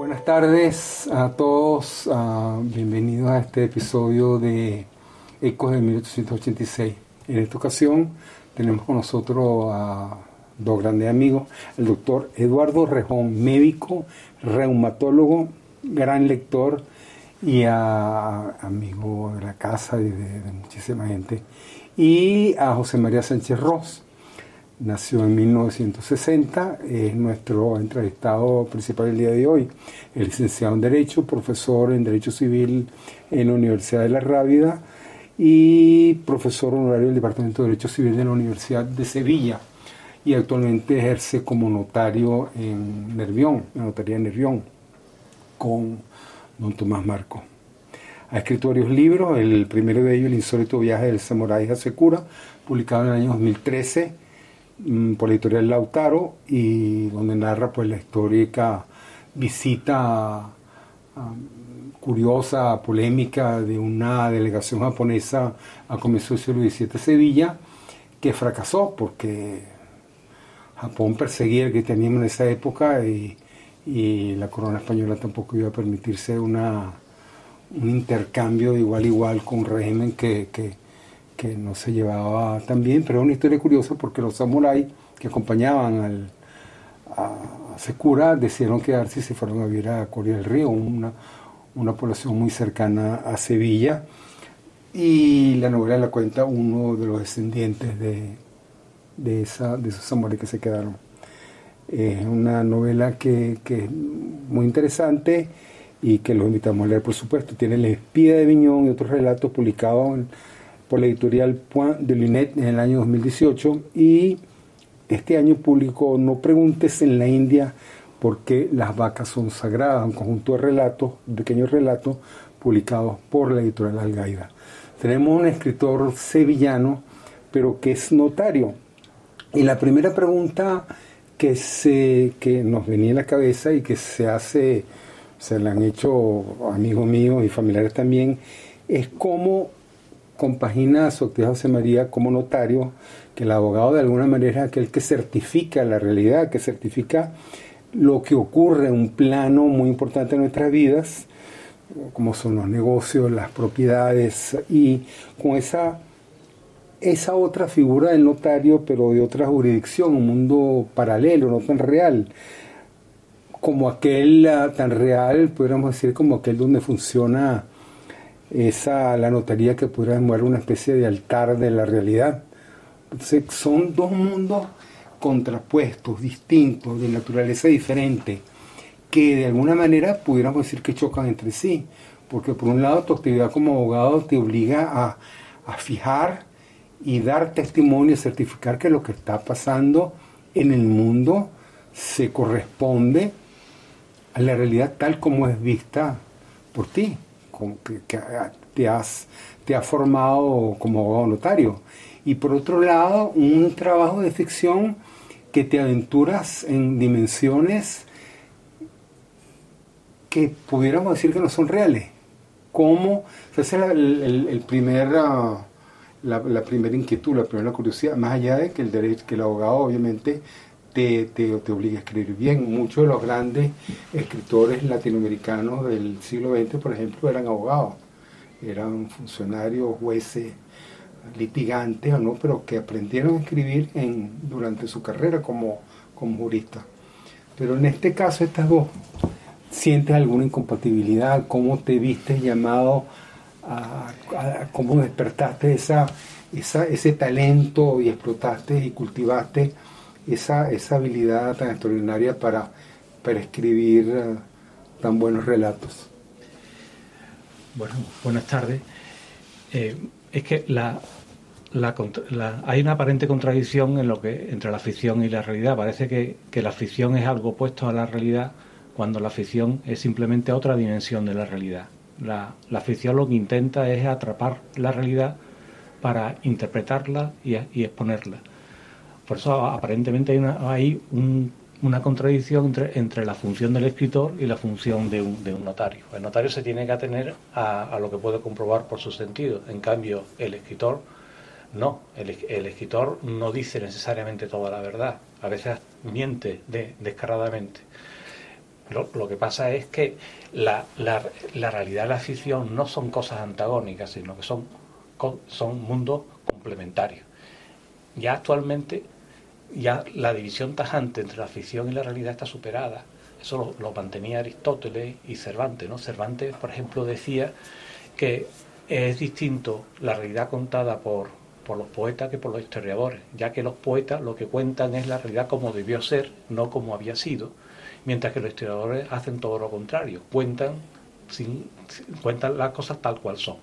Buenas tardes a todos, uh, bienvenidos a este episodio de Ecos de 1886. En esta ocasión tenemos con nosotros a dos grandes amigos, el doctor Eduardo Rejón, médico, reumatólogo, gran lector y amigo de la casa y de, de muchísima gente, y a José María Sánchez Ross nació en 1960, es nuestro entrevistado principal el día de hoy. Es licenciado en Derecho, profesor en Derecho Civil en la Universidad de la Rábida y profesor honorario del Departamento de Derecho Civil de la Universidad de Sevilla y actualmente ejerce como notario en Nervión, la notaría de Nervión, con don Tomás Marco. Ha escrito varios libros, el primero de ellos, El insólito viaje del samurái Hasekura, publicado en el año 2013 Mm, por la editorial Lautaro y donde narra pues la histórica visita curiosa, polémica de una delegación japonesa a comienzos del siglo XVII Sevilla que fracasó porque Japón perseguía el cristianismo en esa época y, y la corona española tampoco iba a permitirse una, un intercambio de igual a igual con un régimen que, que que no se llevaba tan bien, pero es una historia curiosa porque los samuráis que acompañaban al, a Secura decidieron quedarse y se fueron a vivir a Corea del Río, una, una población muy cercana a Sevilla. Y la novela la cuenta uno de los descendientes de, de, esa, de esos samuráis que se quedaron. Es una novela que, que, es muy interesante y que los invitamos a leer, por supuesto. Tiene La espía de Viñón y otros relatos publicados por la editorial Point de Lunet en el año 2018 y este año publicó No preguntes en la India por qué las vacas son sagradas, un conjunto de relatos, pequeños relatos publicados por la editorial Algaida. Tenemos un escritor sevillano, pero que es notario. Y la primera pregunta que, se, que nos venía en la cabeza y que se hace, se la han hecho amigos míos y familiares también, es cómo compagina su actividad José María como notario, que el abogado de alguna manera es aquel que certifica la realidad, que certifica lo que ocurre en un plano muy importante en nuestras vidas, como son los negocios, las propiedades, y con esa, esa otra figura del notario, pero de otra jurisdicción, un mundo paralelo, no tan real, como aquel ah, tan real, podríamos decir, como aquel donde funciona esa, la notaría que pudiera demorar una especie de altar de la realidad. Entonces, son dos mundos contrapuestos, distintos, de naturaleza diferente, que de alguna manera pudiéramos decir que chocan entre sí, porque por un lado tu actividad como abogado te obliga a, a fijar y dar testimonio, certificar que lo que está pasando en el mundo se corresponde a la realidad tal como es vista por ti que, te, has, te ha formado como abogado notario. Y por otro lado, un trabajo de ficción que te aventuras en dimensiones que pudiéramos decir que no son reales. ¿Cómo? esa es el, el, primer, ah, la, la, primera inquietud, la primera curiosidad, más allá de que el, derecho, que el abogado obviamente te, te, te, obliga a escribir bien. Muchos de los grandes escritores latinoamericanos del siglo XX, por ejemplo, eran abogados, eran funcionarios, jueces, litigantes, ¿no? pero que aprendieron a escribir en, durante su carrera como, como jurista. Pero en este caso, estas dos, ¿sientes alguna incompatibilidad? ¿Cómo te viste llamado a, cómo despertaste esa, ese talento y explotaste y cultivaste? esa, esa habilidad tan extraordinaria para, para escribir uh, tan buenos relatos. Bueno, buenas tardes. Eh, es que la, la, la, hay una aparente contradicción en lo que entre la ficción y la realidad. Parece que, que, la ficción es algo opuesto a la realidad cuando la ficción es simplemente otra dimensión de la realidad. La, la ficción lo que intenta es atrapar la realidad para interpretarla y, exponerla. Por eso aparentemente hay, una, hay una contradicción entre, la función del escritor y la función de un, notario. El notario se tiene que atener a, lo que puede comprobar por su sentido. En cambio, el escritor no. El, escritor no dice necesariamente toda la verdad. A veces miente descaradamente. Lo, que pasa es que la, la, la realidad y la ficción no son cosas antagónicas, sino que son son mundos complementarios. Ya actualmente, ya la división tajante entre la ficción y la realidad está superada. Eso lo, mantenía Aristóteles y Cervantes. ¿no? Cervantes, por ejemplo, decía que es distinto la realidad contada por, por los poetas que por los historiadores, ya que los poetas lo que cuentan es la realidad como debió ser, no como había sido, mientras que los historiadores hacen todo lo contrario, cuentan, sin, cuentan las cosas tal cual son.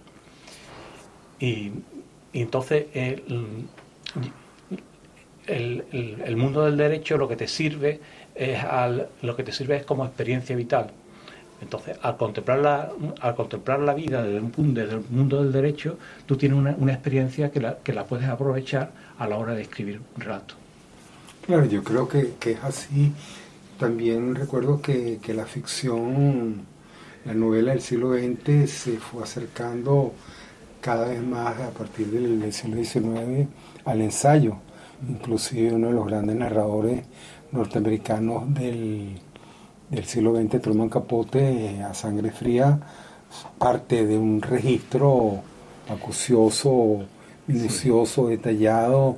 Y, entonces el, el, mundo del derecho lo que te sirve es al, lo que te sirve es como experiencia vital. Entonces, al contemplar la, al contemplar la vida desde, desde el mundo del derecho, tú tienes una, una experiencia que la, que la, puedes aprovechar a la hora de escribir un relato. Claro, yo creo que, que es así. También recuerdo que, que, la ficción, la novela del siglo XX se fue acercando cada vez más a partir del, siglo XIX al ensayo. Inclusive uno de los grandes narradores norteamericanos del, siglo XX, Truman Capote, a sangre fría, parte de un registro acucioso, minucioso, detallado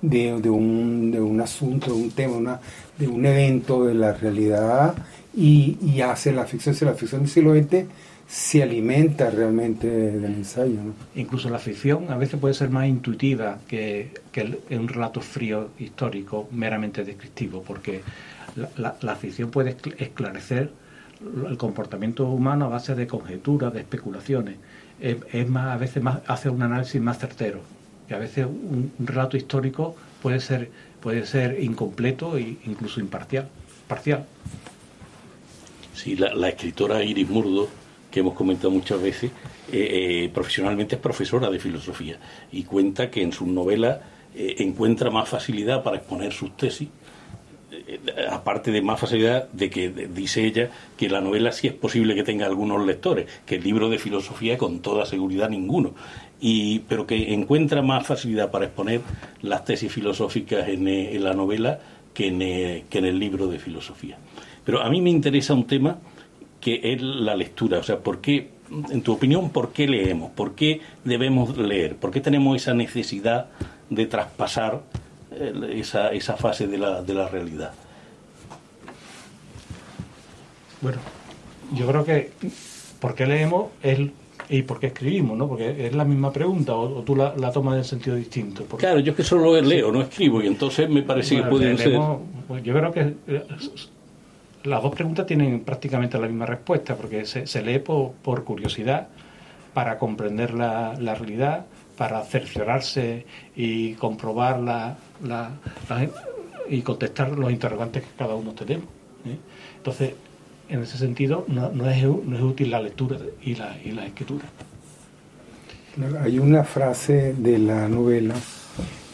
de, un, de, un, asunto, de un tema, una, de un evento de la realidad y, y hace la ficción, la ficción del siglo XX se alimenta realmente del ensayo. Incluso la ficción a veces puede ser más intuitiva que, un relato frío histórico meramente descriptivo, porque la, ficción puede esclarecer el comportamiento humano a base de conjeturas, de especulaciones. Es, más, a veces más, hace un análisis más certero. Y a veces un, relato histórico puede ser, puede ser incompleto e incluso imparcial. Parcial. Sí, la, la escritora Iris Murdo que hemos comentado muchas veces, eh, eh, profesionalmente es profesora de filosofía y cuenta que en sus novelas eh, encuentra más facilidad para exponer sus tesis, aparte de más facilidad de que dice ella que la novela sí es posible que tenga algunos lectores, que el libro de filosofía con toda seguridad ninguno, y, pero que encuentra más facilidad para exponer las tesis filosóficas en, en la novela que en, que en el libro de filosofía. Pero a mí me interesa un tema que es la lectura. O sea, ¿por qué, en tu opinión, por qué leemos? ¿Por qué debemos leer? ¿Por qué tenemos esa necesidad de traspasar eh, esa, esa fase de la, de la realidad? Bueno, yo creo que ¿por qué leemos es, y por qué escribimos? ¿no? Porque es la misma pregunta, o, tú la, tomas en sentido distinto. Claro, yo es que solo leo, no escribo, y entonces me parece que pueden ser... Pues yo creo que eh, las dos preguntas tienen prácticamente la misma respuesta, porque se, lee por, curiosidad, para comprender la, realidad, para cerciorarse y comprobar la, y contestar los interrogantes que cada uno tenemos. ¿eh? Entonces, en ese sentido, no, es, útil la lectura y la, y la escritura. Hay una frase de la novela,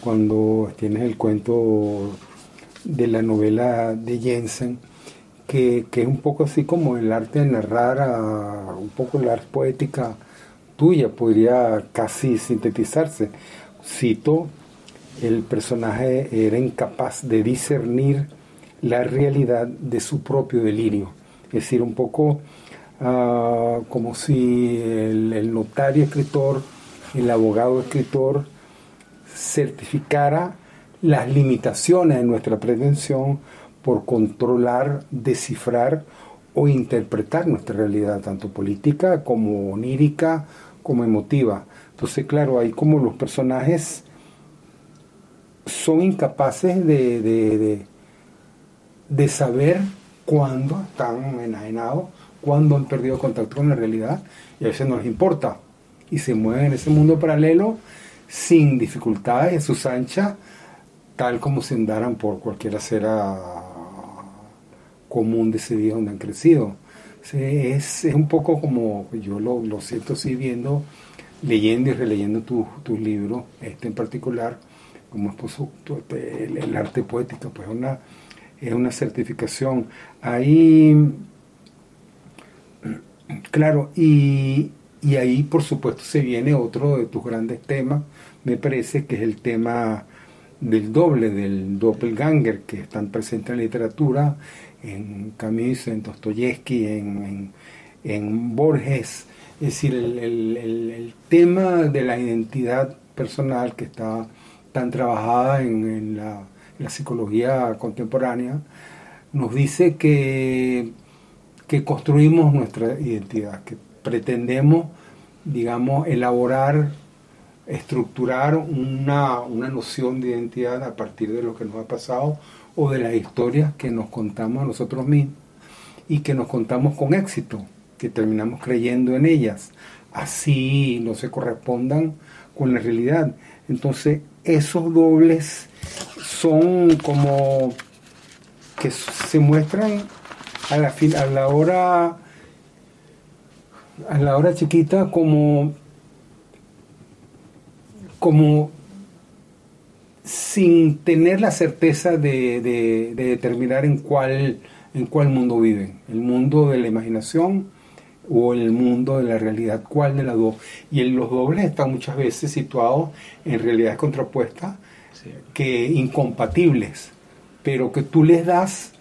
cuando tienes el cuento de la novela de Jensen, que, es un poco así como el arte de narrar, un poco la arte poética tuya, podría casi sintetizarse. Cito, el personaje era incapaz de discernir la realidad de su propio delirio. Es decir, un poco ah, como si el, el, notario escritor, el abogado escritor, certificara las limitaciones de nuestra pretensión por controlar, descifrar o interpretar nuestra realidad, tanto política como onírica, como emotiva. Entonces, claro, hay como los personajes son incapaces de, de, saber cuándo están enajenados, cuándo han perdido contacto con la realidad, y a veces no les importa. Y se mueven en ese mundo paralelo sin dificultades, en sus anchas, tal como si andaran por cualquier acera común de ese día donde han crecido. Es, es un poco como, yo lo, siento así viendo, leyendo y releyendo tus tu libros, este en particular, como esposo, el, el, arte poético, pues una, es una certificación. Ahí, claro, y, y ahí por supuesto se viene otro de tus grandes temas, me parece que es el tema del doble, del doppelganger, que están presentes en la literatura, en Camus, en Dostoyevsky, en, en, Borges. Es decir, el, el, tema de la identidad personal que está tan trabajada en, la, la, psicología contemporánea, nos dice que, que construimos nuestra identidad, que pretendemos, digamos, elaborar estructurar una, una, noción de identidad a partir de lo que nos ha pasado o de las historias que nos contamos a nosotros mismos y que nos contamos con éxito, que terminamos creyendo en ellas, así no se correspondan con la realidad. Entonces, esos dobles son como que se muestran a la, a la hora a la hora chiquita como como sin tener la certeza de, determinar en cuál, en cuál mundo viven, el mundo de la imaginación o el mundo de la realidad, cuál de las dos. Y en los dobles están muchas veces situados en realidades contrapuestas, que incompatibles, pero que tú les das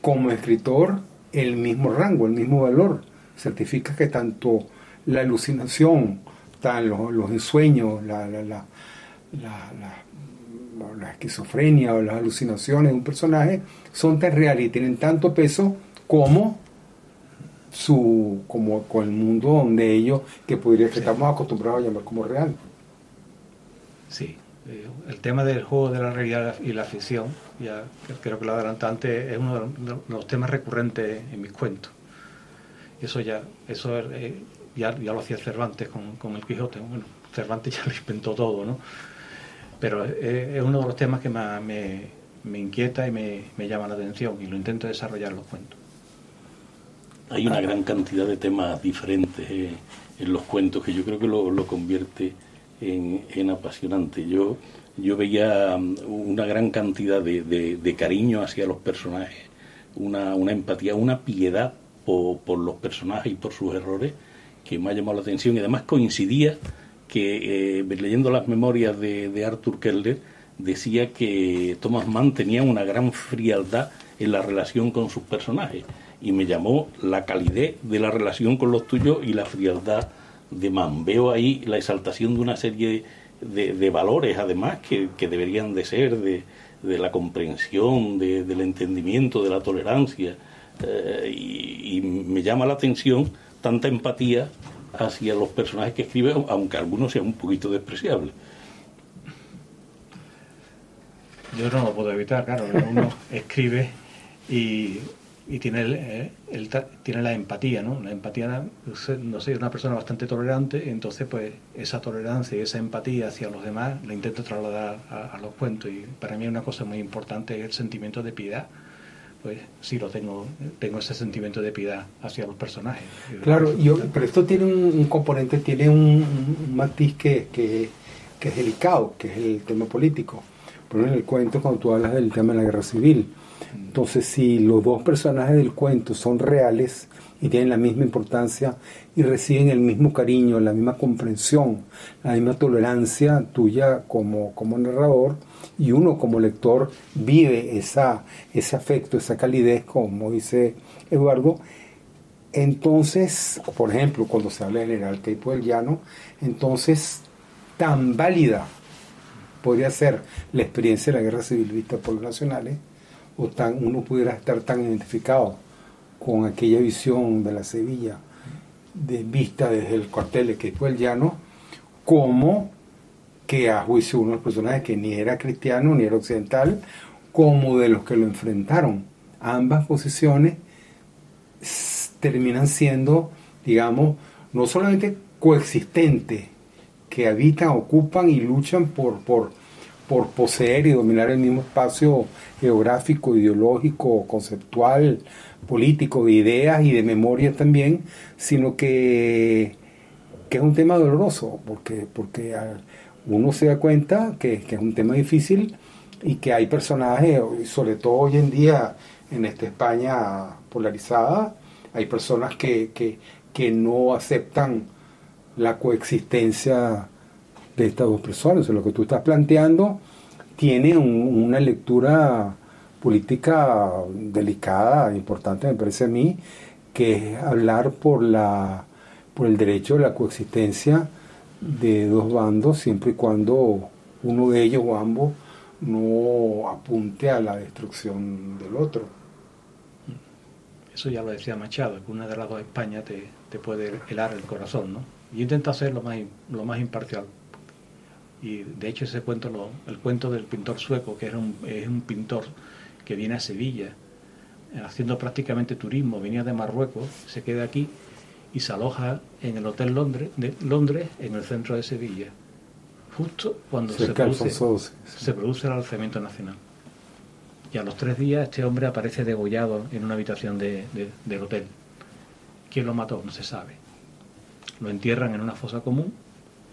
como escritor el mismo rango, el mismo valor. Certifica que tanto la alucinación, están los, los ensueños, la, la, la, la, esquizofrenia o las alucinaciones de un personaje son tan reales y tienen tanto peso como su como con el mundo donde ellos que podría que estamos acostumbrados a llamar como real. Sí, eh, el tema del juego de la realidad y la ficción, ya creo que lo adelantante es uno de los temas recurrentes en mis cuentos. Eso ya, eso eh, ya, lo hacía Cervantes con, el Quijote. Bueno, Cervantes ya lo inventó todo, ¿no? Pero es, uno de los temas que más me, inquieta y me, llama la atención y lo intento desarrollar en los cuentos. Hay una gran cantidad de temas diferentes eh, en los cuentos que yo creo que lo, convierte en, apasionante. Yo, yo veía um, una gran cantidad de, cariño hacia los personajes, una, empatía, una piedad por, por, los personajes y por sus errores que me ha llamado la atención y además coincidía que eh, leyendo las memorias de, Arthur Keller decía que Thomas Mann tenía una gran frialdad en la relación con sus personajes y me llamó la calidez de la relación con los tuyos y la frialdad de Mann. Veo ahí la exaltación de una serie de, valores además que, deberían de ser de, la comprensión, del entendimiento, de la tolerancia eh, y me llama la atención tanta empatía hacia los personajes que escribe, aunque algunos sean un poquito despreciables. Yo no lo puedo evitar, claro, uno escribe y, y tiene, el, tiene la empatía, ¿no? La empatía, no sé, es una persona bastante tolerante, entonces pues esa tolerancia y esa empatía hacia los demás la intento trasladar a, a los cuentos y para mí una cosa muy importante es el sentimiento de piedad pues sí lo tengo, tengo ese sentimiento de piedad hacia los personajes. Claro, yo, pero esto tiene un, componente, tiene un, matiz que, que, es delicado, que es el tema político. Por en el cuento cuando tú hablas del tema de la guerra civil. Entonces, si los dos personajes del cuento son reales y tienen la misma importancia y reciben el mismo cariño, la misma comprensión, la misma tolerancia tuya como, como narrador, y uno como lector vive esa, ese afecto, esa calidez, como dice Eduardo, entonces, por ejemplo, cuando se habla del general Caipo del Llano, entonces tan válida podría ser la experiencia de la guerra civil vista por los nacionales, o tan, uno pudiera estar tan identificado con aquella visión de la Sevilla de vista desde el cuartel de Caipo del Llano, como que a juicio de unos personajes que ni era cristiano ni era occidental, como de los que lo enfrentaron. Ambas posiciones terminan siendo, digamos, no solamente coexistentes, que habitan, ocupan y luchan por, por, por poseer y dominar el mismo espacio geográfico, ideológico, conceptual, político, de ideas y de memoria también, sino que, que es un tema doloroso, porque, porque uno se da cuenta que, que, es un tema difícil y que hay personajes, sobre todo hoy en día en esta España polarizada, hay personas que, que, que no aceptan la coexistencia de estas dos personas. lo que tú estás planteando tiene una lectura política delicada, importante, me parece a mí, que es hablar por, la, por el derecho de la coexistencia de dos bandos, siempre y cuando uno de ellos o ambos no apunte a la destrucción del otro. Eso ya lo decía Machado, que una de las dos Españas te, te puede helar el corazón, ¿no? Y intenta ser lo más, lo más imparcial y de hecho ese cuento, lo, el cuento del pintor sueco, que era un, es un pintor que viene a Sevilla, eh, haciendo prácticamente turismo, venía de Marruecos, se queda aquí y se aloja en el Hotel Londres, de Londres en el centro de Sevilla, justo cuando se produce, se produce el alzamiento nacional. Y a los tres días este hombre aparece degollado en una habitación de, del hotel. ¿Quién lo mató? No se sabe. Lo entierran en una fosa común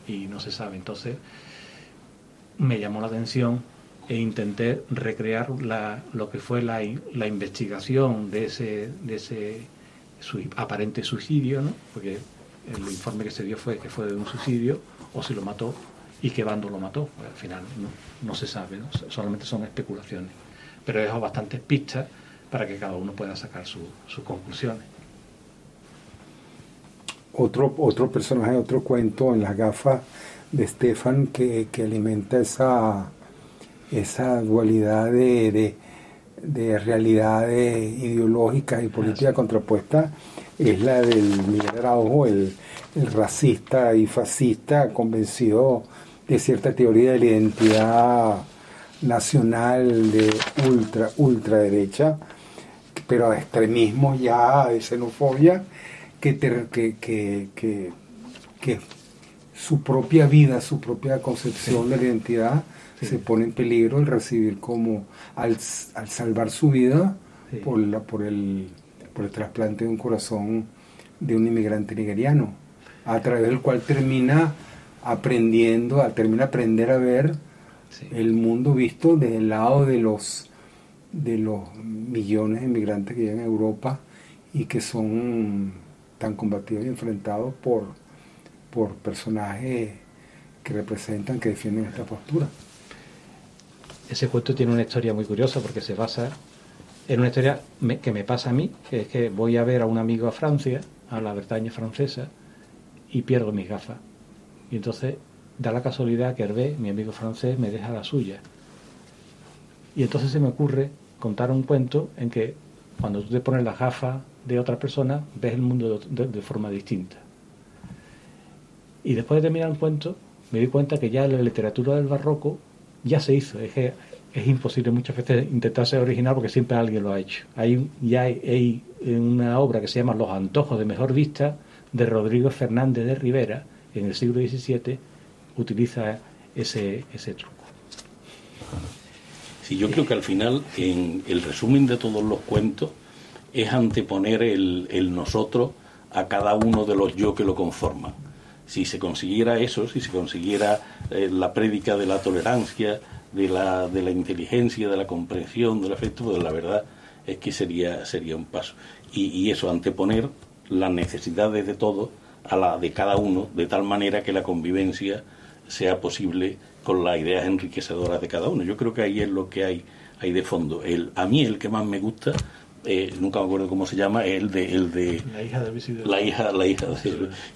y no se sabe. Entonces, me llamó la atención e intenté recrear la, lo que fue la, la, investigación de ese, de ese aparente suicidio, ¿no? porque el informe que se dio fue que fue de un suicidio, o si lo mató y qué bando lo mató. Pues, al final no, se sabe, solamente son especulaciones. Pero dejo bastantes pistas para que cada uno pueda sacar sus conclusiones. Otro, otro personaje, otro cuento en las gafas de Stefan que, alimenta esa, esa dualidad de, de, realidades ideológicas y políticas contrapuestas es la del Miguel Araujo, el, racista y fascista convencido de cierta teoría de la identidad nacional de ultra, ultraderecha, pero a extremismos ya de xenofobia que, que, que, que su propia vida, su propia concepción de la identidad se pone en peligro al recibir como, al, salvar su vida por, la, por, el, por el trasplante de un corazón de un inmigrante nigeriano, a través del cual termina aprendiendo, termina aprender a ver el mundo visto desde el lado de los, de los millones de inmigrantes que llegan a Europa y que son tan combatidos y enfrentados por por personajes que representan, que defienden esta postura. Ese cuento tiene una historia muy curiosa porque se basa en una historia que me pasa a mí, que es que voy a ver a un amigo a Francia, a la Bretaña francesa, y pierdo mis gafas. Y entonces da la casualidad que Hervé, mi amigo francés, me deja la suya. Y entonces se me ocurre contar un cuento en que cuando tú te pones las gafas de otra persona, ves el mundo de forma distinta. Y después de terminar el cuento, me di cuenta que ya la literatura del barroco ya se hizo. Es que es imposible muchas veces intentar ser original porque siempre alguien lo ha hecho. Hay, ya hay, una obra que se llama Los Antojos de Mejor Vista de Rodrigo Fernández de Rivera, en el siglo XVII, utiliza ese, ese truco. Sí, yo creo que al final, en el resumen de todos los cuentos, es anteponer el, el nosotros a cada uno de los yo que lo conforman si se consiguiera eso, si se consiguiera eh, la prédica de la tolerancia, de la, de la inteligencia, de la comprensión, del afecto, pues la verdad es que sería, sería un paso. Y, y eso, anteponer las necesidades de todos a la de cada uno, de tal manera que la convivencia sea posible con las ideas enriquecedoras de cada uno. Yo creo que ahí es lo que hay, hay de fondo. El, a mí el que más me gusta eh, nunca me acuerdo cómo se llama, el de, el de la hija de la hija, la hija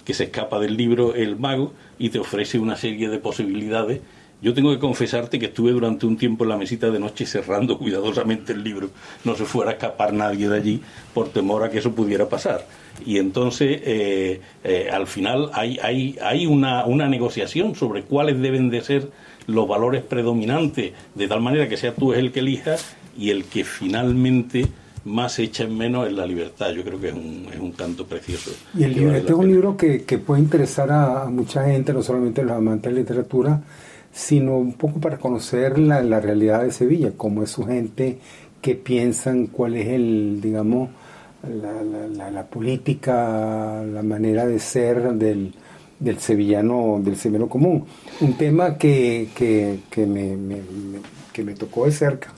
que se escapa del libro El mago y te ofrece una serie de posibilidades. Yo tengo que confesarte que estuve durante un tiempo en la mesita de noche cerrando cuidadosamente el libro, no se fuera a escapar nadie de allí por temor a que eso pudiera pasar. Y entonces, eh, eh, al final, hay, hay, hay una, una negociación sobre cuáles deben de ser los valores predominantes, de tal manera que sea tú el que elija y el que finalmente más echa en menos en la libertad. Yo creo que es un, es un canto precioso. Y el libro, este es un libro que, que, puede interesar a, mucha gente, no solamente a los amantes de la literatura, sino un poco para conocer la, la realidad de Sevilla, cómo es su gente, qué piensan, cuál es el, digamos, la, la, política, la manera de ser del, del sevillano, del sevillano común. Un tema que, que, que me, que me tocó de cerca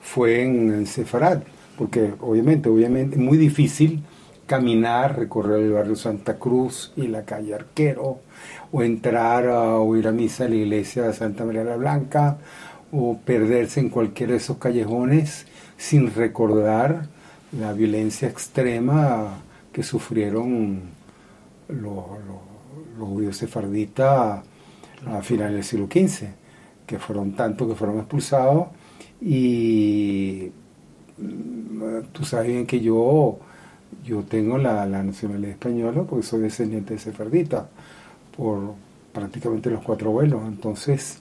fue en, en Sefarad, porque obviamente, obviamente, muy difícil caminar, recorrer el barrio Santa Cruz y la calle Arquero, o entrar a, o ir a misa a la iglesia de Santa María la Blanca, o perderse en cualquiera de esos callejones sin recordar la violencia extrema que sufrieron los, judíos sefarditas a finales del siglo XV, que fueron tantos que fueron expulsados y tú sabes bien que yo, yo tengo la, nacionalidad española porque soy descendiente de sefardita por prácticamente los cuatro abuelos. Entonces,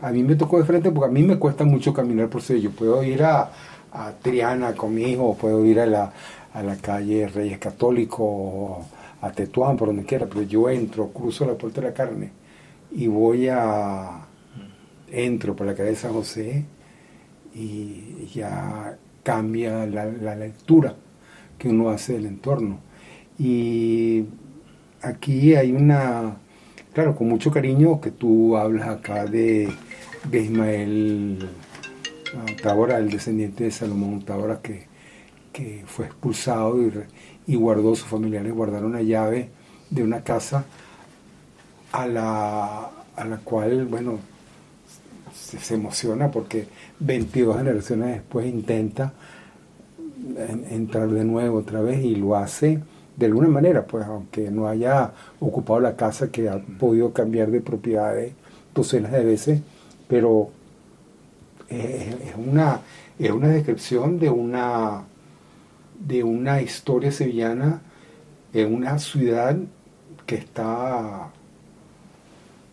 a mí me tocó de frente porque a mí me cuesta mucho caminar por Sevilla. Yo puedo ir a, a Triana conmigo, puedo ir a la, a la calle Reyes Católicos, a Tetuán, por donde quiera, pero yo entro, cruzo la puerta de la carne y voy a, entro por la calle de San José y ya cambia la, la lectura que uno hace del entorno. Y aquí hay una, claro, con mucho cariño que tú hablas acá de, de Ismael Tabora, el descendiente de Salomón Tabora, que, que fue expulsado y, guardó, sus familiares guardaron una llave de una casa a la, a la cual, bueno, se, emociona porque 22 generaciones después intenta entrar de nuevo otra vez y lo hace de alguna manera, pues aunque no haya ocupado la casa que ha podido cambiar de propiedades docenas de veces, pero es, una, es una descripción de una, de una historia sevillana en una ciudad que está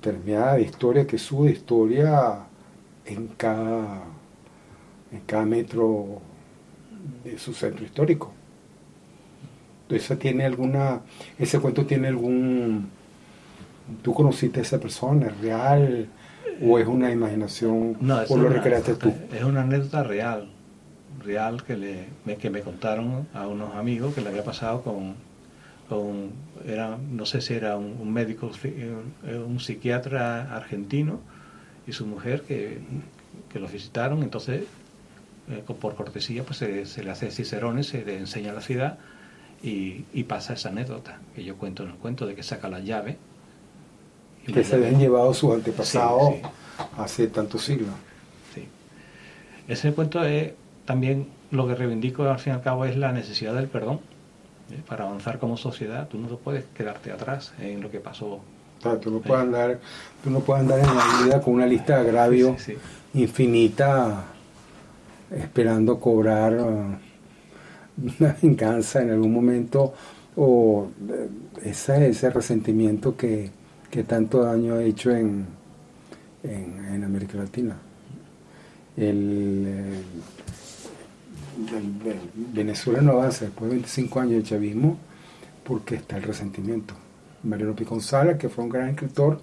permeada de historia, que sube historia en cada, en cada metro de su centro histórico. Entonces, tiene alguna, ese cuento tiene algún, tú conociste a esa persona, es real, o es una imaginación o lo recreaste tú? Es una anécdota real, real que, le, que me contaron a unos amigos que le había pasado con, con era, no sé si era un, médico, un psiquiatra argentino y su mujer que, que los visitaron, entonces eh, por cortesía pues se, le hace cicerones, se le enseña la ciudad y, y, pasa esa anécdota que yo cuento en el cuento de que saca la llave que se habían llevado sus antepasados hace tantos siglos. Sí. Ese cuento es también lo que reivindico al fin y al cabo es la necesidad del perdón. ¿eh? Para avanzar como sociedad, tú no puedes quedarte atrás en lo que pasó. tú, no puedes andar, tú no puedes andar en la vida con una lista de agravios infinita esperando cobrar uh, una venganza en algún momento o eh, ese, ese resentimiento que, que tanto daño ha hecho en, en, América Latina. El, Venezuela no avanza después de 25 años de chavismo porque está el resentimiento. Mariano Piconzala, que fue un gran escritor,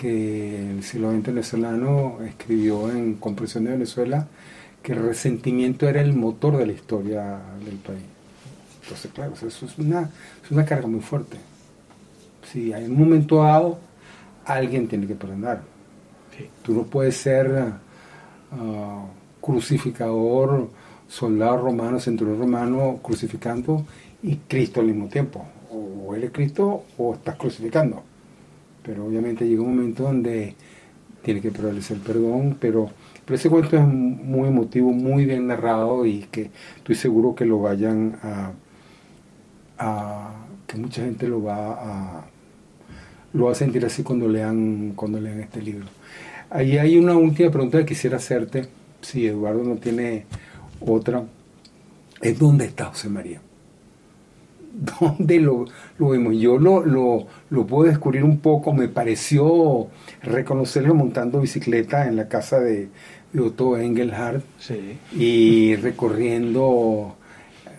que el siglo XX venezolano escribió en Comprensión de Venezuela que el resentimiento era el motor de la historia del país. Entonces, claro, eso es una, es una carga muy fuerte si en un momento dado alguien tiene que perdonar. Tú no puedes ser ah, crucificador, soldado romano, centurión romano, crucificando y Cristo al mismo tiempo. O eres Cristo o estás crucificando. Pero obviamente llega un momento donde tiene que prevalecer perdón, pero, pero ese cuento es muy emotivo, muy bien narrado y que estoy seguro que lo vayan a, a que mucha gente lo va a, lo va a sentir así cuando lean, cuando lean este libro. Ahí hay una última pregunta que quisiera hacerte, si Eduardo no tiene otra, es ¿dónde está José María? ¿Dónde lo, lo vemos? Yo lo, lo, lo, puedo descubrir un poco, me pareció reconocerlo montando bicicleta en la casa de, de Otto Engelhardt y recorriendo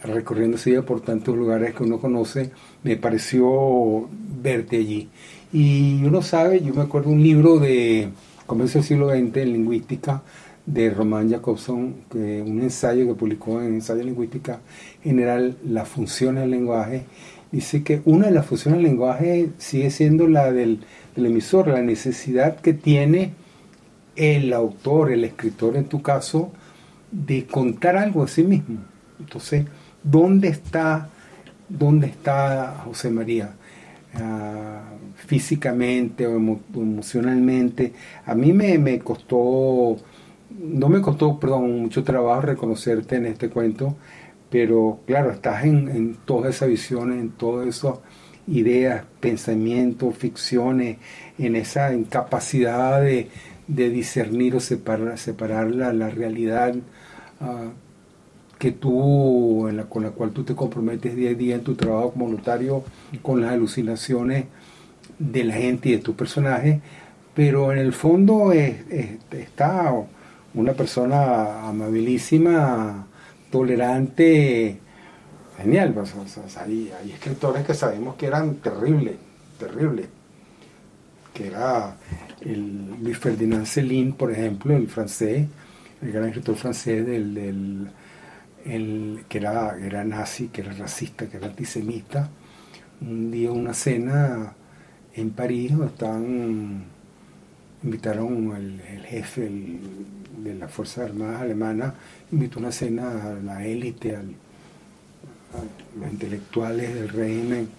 recorriendo por tantos lugares que uno conoce, me pareció verte allí. Y uno sabe, yo me acuerdo un libro de comienzo del siglo XX en lingüística de Román Jacobson, que, un ensayo que publicó en Ensayo Lingüística General, la función del lenguaje, dice que una de las funciones del lenguaje sigue siendo la del, del emisor, la necesidad que tiene el autor, el escritor en tu caso, de contar algo de sí mismo. Entonces, ¿dónde está, dónde está José María? Ah, físicamente o emocionalmente. A mí me, me, costó, no me costó, mucho trabajo reconocerte en este cuento, pero claro, estás en, en todas esas visiones, en todas esas ideas, pensamientos, ficciones, en esa incapacidad de, discernir o separar, la, realidad uh, que tú, con la cual tú te comprometes día a día en tu trabajo como notario, con las alucinaciones de la gente y de tu personaje, pero en el fondo es, es, está una persona amabilísima, tolerante, genial. Pues, o hay, escritores que sabemos que eran terribles, terribles. Que era el Luis Ferdinand Céline, por ejemplo, el francés, el gran escritor francés del, del el, que era, era nazi, que era racista, que era antisemita. Un día una cena en París estaban invitaron el jefe el, de las Fuerzas Armadas Alemanas, invitó una cena a la élite, a los intelectuales del régimen,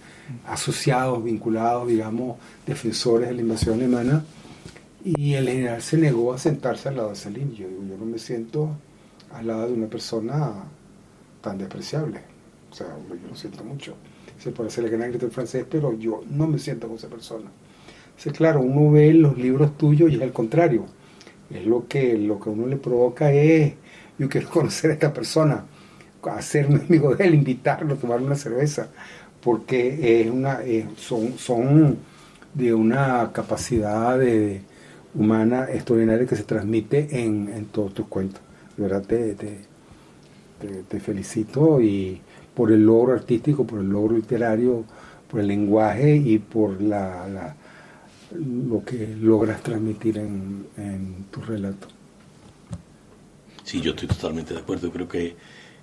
asociados, vinculados, digamos, defensores de la invasión alemana, y el general se negó a sentarse al lado de Salim. Yo digo, yo no me siento al lado de una persona tan despreciable. O sea, yo lo siento mucho. Se puede ser el gran escritor francés, pero yo no me siento con esa persona. O sea, claro, uno ve los libros tuyos y es al contrario. Es lo que, lo que a uno le provoca es, yo quiero conocer a esta persona, hacerme amigo de él, invitarlo a tomar una cerveza, porque es una, son, son de una capacidad de, humana extraordinaria que se transmite en, en todos tus cuentos. De verdad te, te, felicito y por el logro artístico, por el logro literario, por el lenguaje y por la lo que logras transmitir en, tu relato. Sí, yo estoy totalmente de acuerdo. Creo que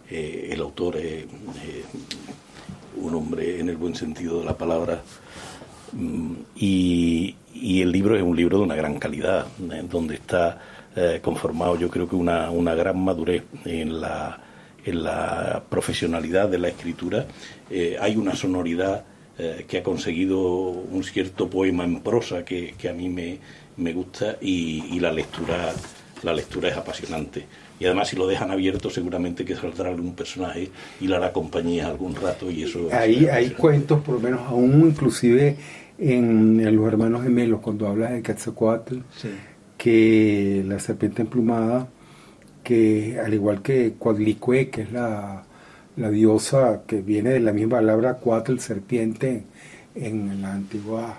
eh, el autor es eh, un hombre en el buen sentido de la palabra mm, y, el libro es un libro de una gran calidad, eh, donde está eh, conformado yo creo que una, una gran madurez en la, en la profesionalidad de la escritura. Eh, hay una sonoridad que ha conseguido un cierto poema en prosa que, que a mí me, me gusta y, y la lectura la lectura es apasionante. Y además si lo dejan abierto seguramente que saldrá algún personaje y le hará compañía algún rato y eso... Hay, hay cuentos, por lo menos aún inclusive en, en Los Hermanos Gemelos, cuando habla de Quetzalcoatl, sí. que la serpiente emplumada, que al igual que Coatlicue, que es la, la diosa que viene de la misma palabra Coatl, serpiente, en la antigua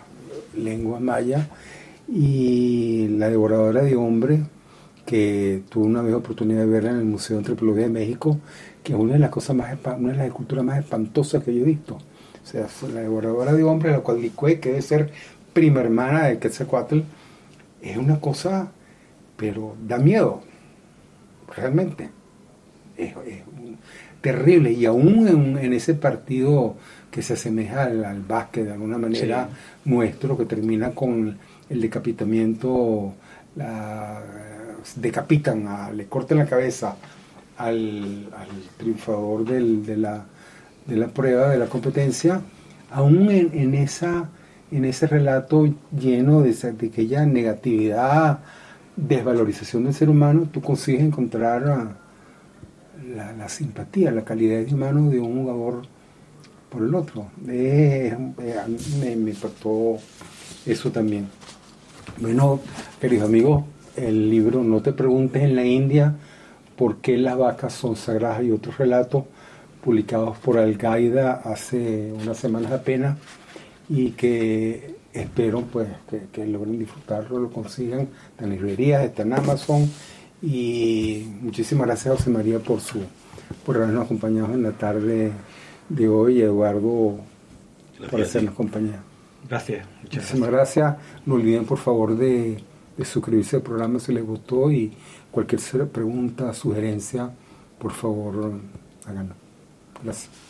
lengua maya, y la devoradora de hombres, que tuve una vez oportunidad de verla en el Museo de Antropología de México, que es una de las cosas más, una de las esculturas más espantosas que yo he visto. O sea, la devoradora de hombres, la Cuadlicue, que debe ser prima hermana de Quetzalcoatl, es una cosa, pero da miedo, realmente. Es, es terrible. Y aún en, en, ese partido que se asemeja al, al básquet de alguna manera sí. nuestro, que termina con el decapitamiento, la decapitan, a, le cortan la cabeza al, al triunfador del, de, la, de, la, prueba, de la competencia, aún en, en, esa, en ese relato lleno de, esa, de aquella negatividad, desvalorización del ser humano, tú consigues encontrar la, simpatía, la calidad de humano de un jugador por el otro. Eh, me, me impactó eso también. Bueno, queridos amigos, el libro No te preguntes en la India por qué las vacas son sagradas y otros relatos publicados por Al-Qaeda hace unas semanas apenas y que espero pues que, que, logren disfrutarlo, lo consigan en librerías, está en Amazon y muchísimas gracias José María por su por habernos acompañado en la tarde de hoy, Eduardo, gracias por hacernos compañía. Gracias. Muchísimas gracias. No olviden, por favor, de, de suscribirse al programa si les gustó y cualquier pregunta, sugerencia, por favor, háganlo. Gracias.